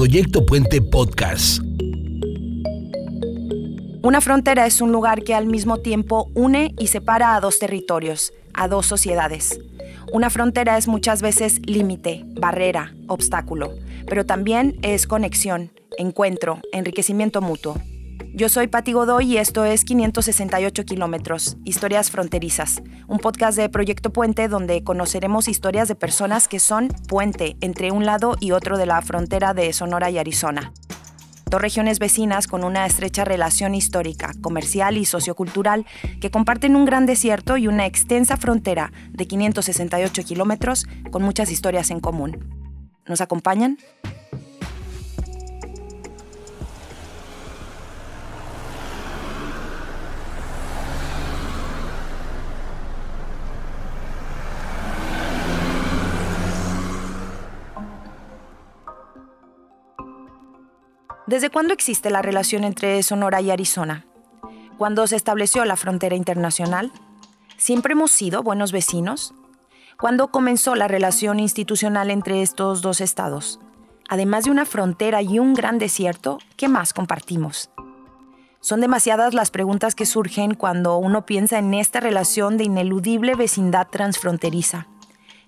Proyecto Puente Podcast. Una frontera es un lugar que al mismo tiempo une y separa a dos territorios, a dos sociedades. Una frontera es muchas veces límite, barrera, obstáculo, pero también es conexión, encuentro, enriquecimiento mutuo. Yo soy Pati Godoy y esto es 568 kilómetros, Historias Fronterizas, un podcast de Proyecto Puente donde conoceremos historias de personas que son puente entre un lado y otro de la frontera de Sonora y Arizona. Dos regiones vecinas con una estrecha relación histórica, comercial y sociocultural que comparten un gran desierto y una extensa frontera de 568 kilómetros con muchas historias en común. ¿Nos acompañan? ¿Desde cuándo existe la relación entre Sonora y Arizona? ¿Cuándo se estableció la frontera internacional? ¿Siempre hemos sido buenos vecinos? ¿Cuándo comenzó la relación institucional entre estos dos estados? Además de una frontera y un gran desierto, ¿qué más compartimos? Son demasiadas las preguntas que surgen cuando uno piensa en esta relación de ineludible vecindad transfronteriza.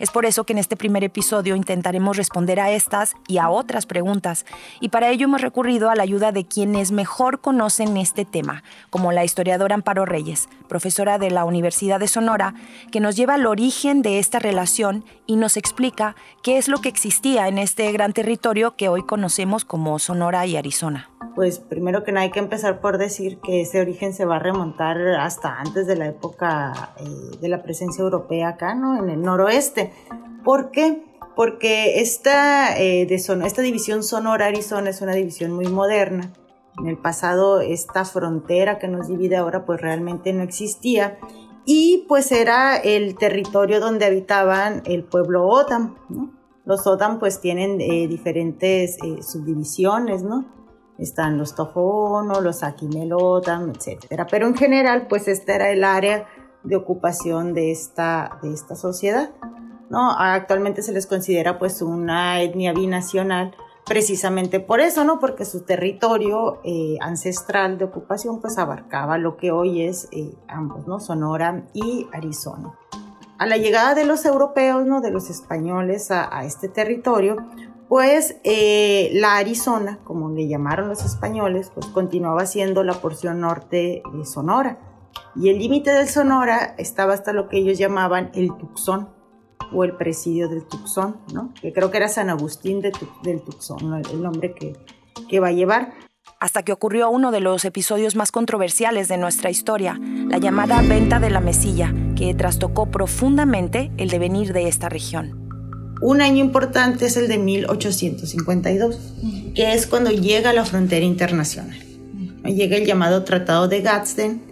Es por eso que en este primer episodio intentaremos responder a estas y a otras preguntas, y para ello hemos recurrido a la ayuda de quienes mejor conocen este tema, como la historiadora Amparo Reyes, profesora de la Universidad de Sonora, que nos lleva al origen de esta relación y nos explica qué es lo que existía en este gran territorio que hoy conocemos como Sonora y Arizona pues primero que nada hay que empezar por decir que ese origen se va a remontar hasta antes de la época eh, de la presencia europea acá, ¿no? En el noroeste. ¿Por qué? Porque esta, eh, de esta división Sonora-Arizona es una división muy moderna. En el pasado esta frontera que nos divide ahora pues realmente no existía y pues era el territorio donde habitaban el pueblo Otam, ¿no? Los Otam pues tienen eh, diferentes subdivisiones, ¿no? están los Tojono, los Aquimelotam, etc. Pero en general, pues este era el área de ocupación de esta, de esta sociedad. ¿No? Actualmente se les considera pues una etnia binacional precisamente por eso, ¿no? Porque su territorio eh, ancestral de ocupación pues abarcaba lo que hoy es eh, ambos, ¿no? Sonora y Arizona. A la llegada de los europeos, ¿no? De los españoles a, a este territorio, pues eh, la Arizona, como le llamaron los españoles, pues continuaba siendo la porción norte de Sonora. Y el límite del Sonora estaba hasta lo que ellos llamaban el Tucson o el presidio del Tucson, ¿no? que creo que era San Agustín del Tucson, el nombre que, que va a llevar. Hasta que ocurrió uno de los episodios más controversiales de nuestra historia, la llamada venta de la mesilla, que trastocó profundamente el devenir de esta región. Un año importante es el de 1852, que es cuando llega la frontera internacional. Llega el llamado Tratado de Gadsden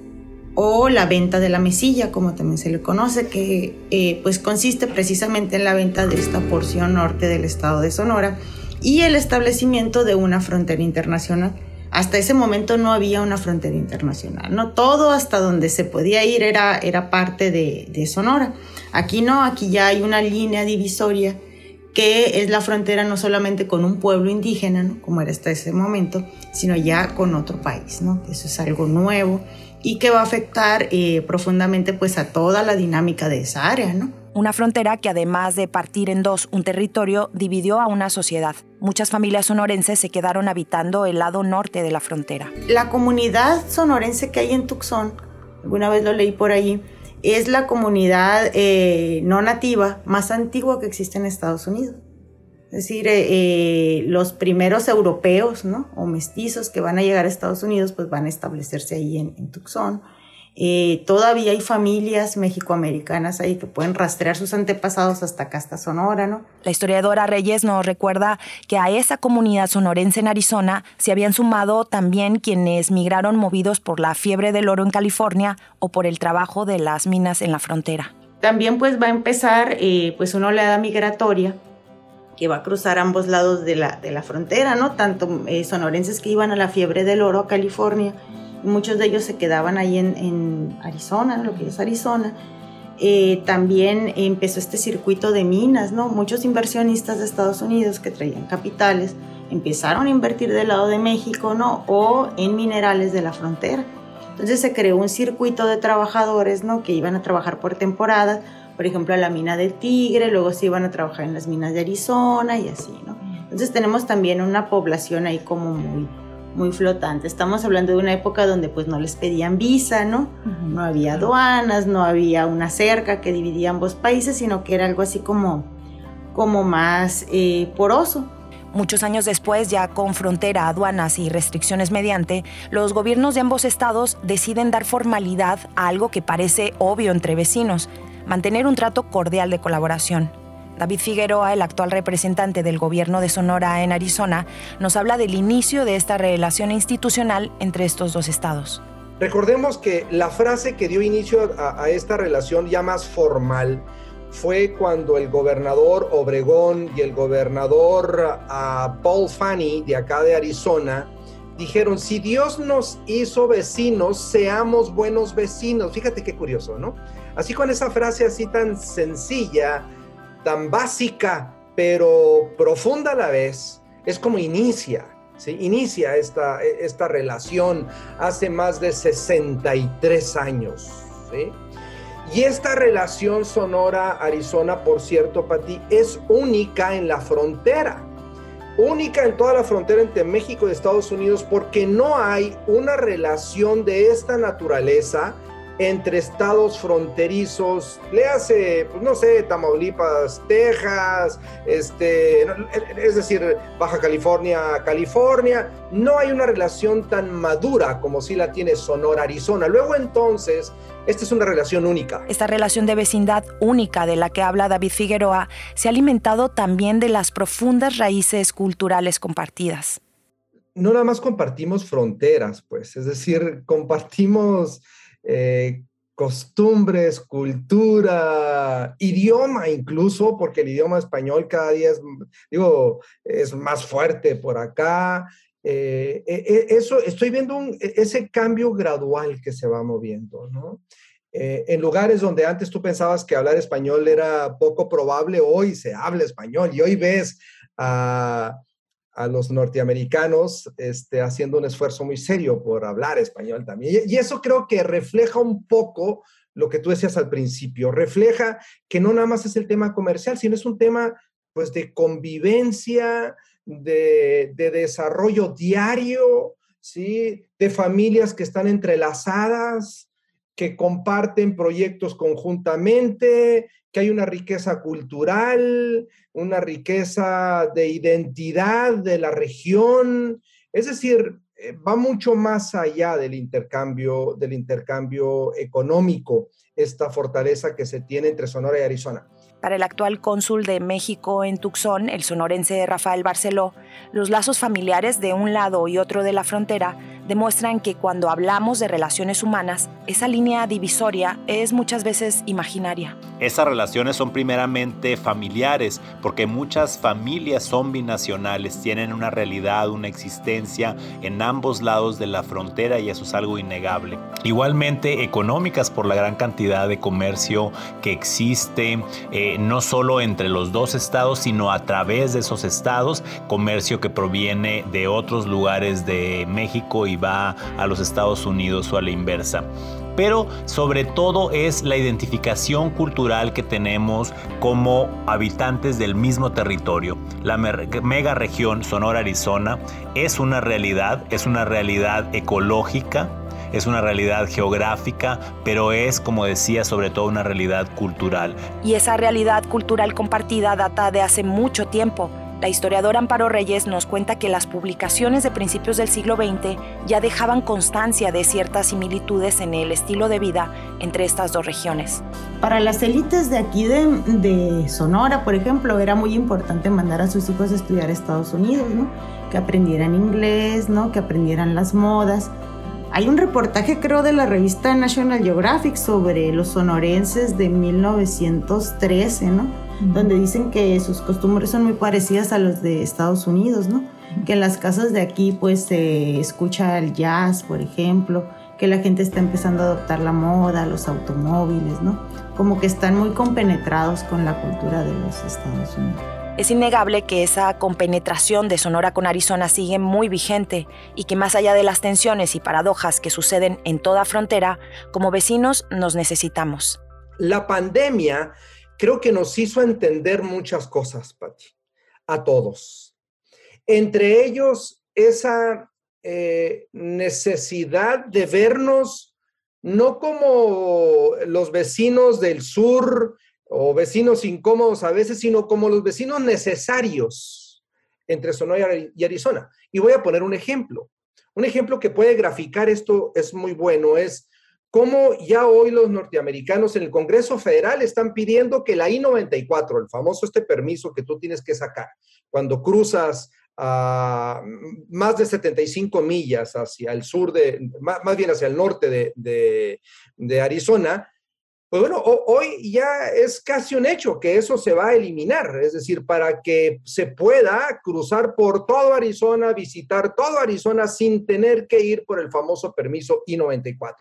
o la venta de la mesilla, como también se le conoce, que eh, pues consiste precisamente en la venta de esta porción norte del estado de Sonora y el establecimiento de una frontera internacional. Hasta ese momento no había una frontera internacional, no todo hasta donde se podía ir era, era parte de, de Sonora. Aquí no, aquí ya hay una línea divisoria que es la frontera no solamente con un pueblo indígena, como era hasta ese momento, sino ya con otro país, ¿no? Eso es algo nuevo y que va a afectar eh, profundamente pues a toda la dinámica de esa área, ¿no? Una frontera que además de partir en dos un territorio, dividió a una sociedad. Muchas familias sonorenses se quedaron habitando el lado norte de la frontera. La comunidad sonorense que hay en Tucson, alguna vez lo leí por ahí, es la comunidad eh, no nativa más antigua que existe en Estados Unidos. Es decir, eh, eh, los primeros europeos ¿no? o mestizos que van a llegar a Estados Unidos pues van a establecerse ahí en, en Tucson. Eh, todavía hay familias mexicoamericanas ahí que pueden rastrear sus antepasados hasta acá, hasta Sonora, ¿no? La historiadora Reyes nos recuerda que a esa comunidad sonorense en Arizona se habían sumado también quienes migraron movidos por la fiebre del oro en California o por el trabajo de las minas en la frontera. También pues va a empezar eh, pues una oleada migratoria que va a cruzar ambos lados de la, de la frontera, ¿no? Tanto eh, sonorenses que iban a la fiebre del oro a California, muchos de ellos se quedaban ahí en, Arizona, lo que es Arizona. Eh, también empezó este circuito de minas, ¿no? Muchos inversionistas de Estados Unidos que traían capitales empezaron a invertir del lado de México, ¿no? O en minerales de la frontera. Entonces se creó un circuito de trabajadores, ¿no? Que iban a trabajar por temporadas, por ejemplo, a la mina de Tigre, luego se iban a trabajar en las minas de Arizona y así, ¿no? Entonces tenemos también una población ahí como muy, muy flotante. Estamos hablando de una época donde pues no les pedían visa, ¿no? No había aduanas, no había una cerca que dividía ambos países, sino que era algo así como, como más eh, poroso. Muchos años después, ya con frontera, aduanas y restricciones mediante, los gobiernos de ambos estados deciden dar formalidad a algo que parece obvio entre vecinos, mantener un trato cordial de colaboración. David Figueroa, el actual representante del gobierno de Sonora en Arizona, nos habla del inicio de esta relación institucional entre estos dos estados. Recordemos que la frase que dio inicio a, esta relación ya más formal fue cuando el gobernador Obregón y el gobernador uh, Paul Fanny de acá de Arizona dijeron, si Dios nos hizo vecinos, seamos buenos vecinos. Fíjate qué curioso, ¿no? Así con esa frase así tan sencilla, tan básica, pero profunda a la vez, es como inicia, ¿sí? Inicia esta, esta relación hace más de 63 años, ¿sí? Y esta relación Sonora-Arizona, por cierto, Pati, es única en la frontera. Única en toda la frontera entre México y Estados Unidos porque no hay una relación de esta naturaleza entre estados fronterizos, le hace, pues no sé, Tamaulipas, Texas, este, es decir, Baja California, California, no hay una relación tan madura como si la tiene Sonora, Arizona. Luego entonces, esta es una relación única. Esta relación de vecindad única de la que habla David Figueroa se ha alimentado también de las profundas raíces culturales compartidas. No nada más compartimos fronteras, pues, es decir, compartimos eh, costumbres, cultura, idioma incluso, porque el idioma español cada día es, digo, es más fuerte por acá. Eh, e, e, eso, estoy viendo e, ese cambio gradual que se va moviendo, ¿no? Eh, en lugares donde antes tú pensabas que hablar español era poco probable, hoy se habla español y hoy ves a a los norteamericanos este, haciendo un esfuerzo muy serio por hablar español también. Y, eso creo que refleja un poco lo que tú decías al principio, refleja que no nada más es el tema comercial, sino es un tema pues de convivencia, de, de desarrollo diario, ¿sí? de familias que están entrelazadas, que comparten proyectos conjuntamente, que hay una riqueza cultural, una riqueza de identidad de la región. Es decir, eh, va mucho más allá del intercambio, del intercambio económico, esta fortaleza que se tiene entre Sonora y Arizona. Para el actual cónsul de México en Tucson, el sonorense Rafael Barceló, los lazos familiares de un lado y otro de la frontera demuestran que cuando hablamos de relaciones humanas, esa línea divisoria es muchas veces imaginaria. Esas relaciones son primeramente familiares, porque muchas familias son binacionales, tienen una realidad, una existencia en ambos lados de la frontera y eso es algo innegable. Igualmente económicas por la gran cantidad de comercio que existe, eh, no solo entre los dos estados, sino a través de esos estados, comercio que proviene de otros lugares de México y va a los Estados Unidos o a la inversa pero sobre todo es la identificación cultural que tenemos como habitantes del mismo territorio. La mega región Sonora, Arizona es una realidad, es una realidad ecológica, es una realidad geográfica, pero es, como decía, sobre todo una realidad cultural. Y esa realidad cultural compartida data de hace mucho tiempo la historiadora Amparo Reyes nos cuenta que las publicaciones de principios del siglo XX ya dejaban constancia de ciertas similitudes en el estilo de vida entre estas dos regiones. Para las élites de aquí de, Sonora, por ejemplo, era muy importante mandar a sus hijos a estudiar a Estados Unidos, que aprendieran inglés, ¿no? que aprendieran las modas. Hay un reportaje, creo, de la revista National Geographic sobre los sonorenses de 1913, ¿no? Donde dicen que sus costumbres son muy parecidas a los de Estados Unidos, ¿no? Que en las casas de aquí pues se escucha el jazz, por ejemplo, que la gente está empezando a adoptar la moda, los automóviles, ¿no? Como que están muy compenetrados con la cultura de los Estados Unidos. Es innegable que esa compenetración de Sonora con Arizona sigue muy vigente y que más allá de las tensiones y paradojas que suceden en toda frontera, como vecinos nos necesitamos. La pandemia creo que nos hizo entender muchas cosas, Patti, a todos. Entre ellos, esa eh, necesidad de vernos no como los vecinos del sur o vecinos incómodos a veces, sino como los vecinos necesarios entre Sonora y Arizona. Y voy a poner un ejemplo. Un ejemplo que puede graficar esto es muy bueno, es cómo ya hoy los norteamericanos en el Congreso Federal están pidiendo que la I-94, el famoso este permiso que tú tienes que sacar cuando cruzas más de 75 millas hacia el sur de, más, bien hacia el norte de, de Arizona, pues bueno, hoy ya es casi un hecho que eso se va a eliminar, es decir, para que se pueda cruzar por todo Arizona, visitar todo Arizona sin tener que ir por el famoso permiso I-94.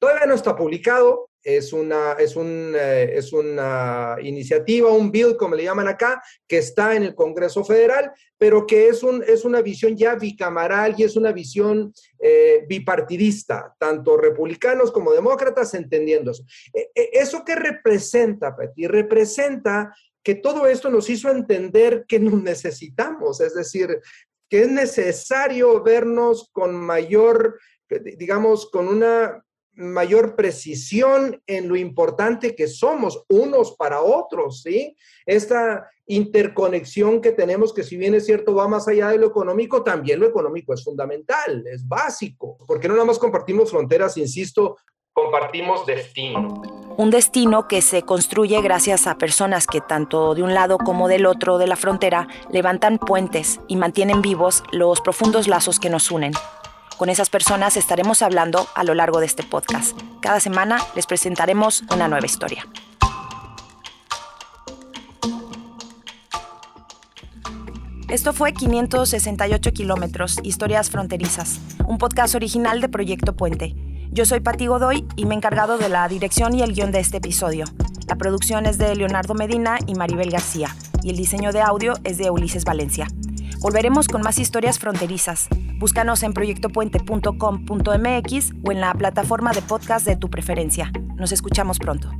Todavía no está publicado, es una, es, un, eh, es una iniciativa, un bill, como le llaman acá, que está en el Congreso Federal, pero que es, un, es una visión ya bicamaral y es una visión eh, bipartidista, tanto republicanos como demócratas entendiendo eso. E, e, ¿Eso qué representa, Peti? Representa que todo esto nos hizo entender que nos necesitamos, es decir, que es necesario vernos con mayor, digamos, con una mayor precisión en lo importante que somos unos para otros, ¿sí? Esta interconexión que tenemos, que si bien es cierto va más allá de lo económico, también lo económico es fundamental, es básico, porque no nada más compartimos fronteras, insisto, compartimos destino. Un destino que se construye gracias a personas que tanto de un lado como del otro de la frontera levantan puentes y mantienen vivos los profundos lazos que nos unen. Con esas personas estaremos hablando a lo largo de este podcast. Cada semana les presentaremos una nueva historia. Esto fue 568 kilómetros, Historias Fronterizas, un podcast original de Proyecto Puente. Yo soy Pati Godoy y me he encargado de la dirección y el guion de este episodio. La producción es de Leonardo Medina y Maribel García, y el diseño de audio es de Ulises Valencia. Volveremos con más historias fronterizas. Búscanos en proyectopuente.com.mx o en la plataforma de podcast de tu preferencia. Nos escuchamos pronto.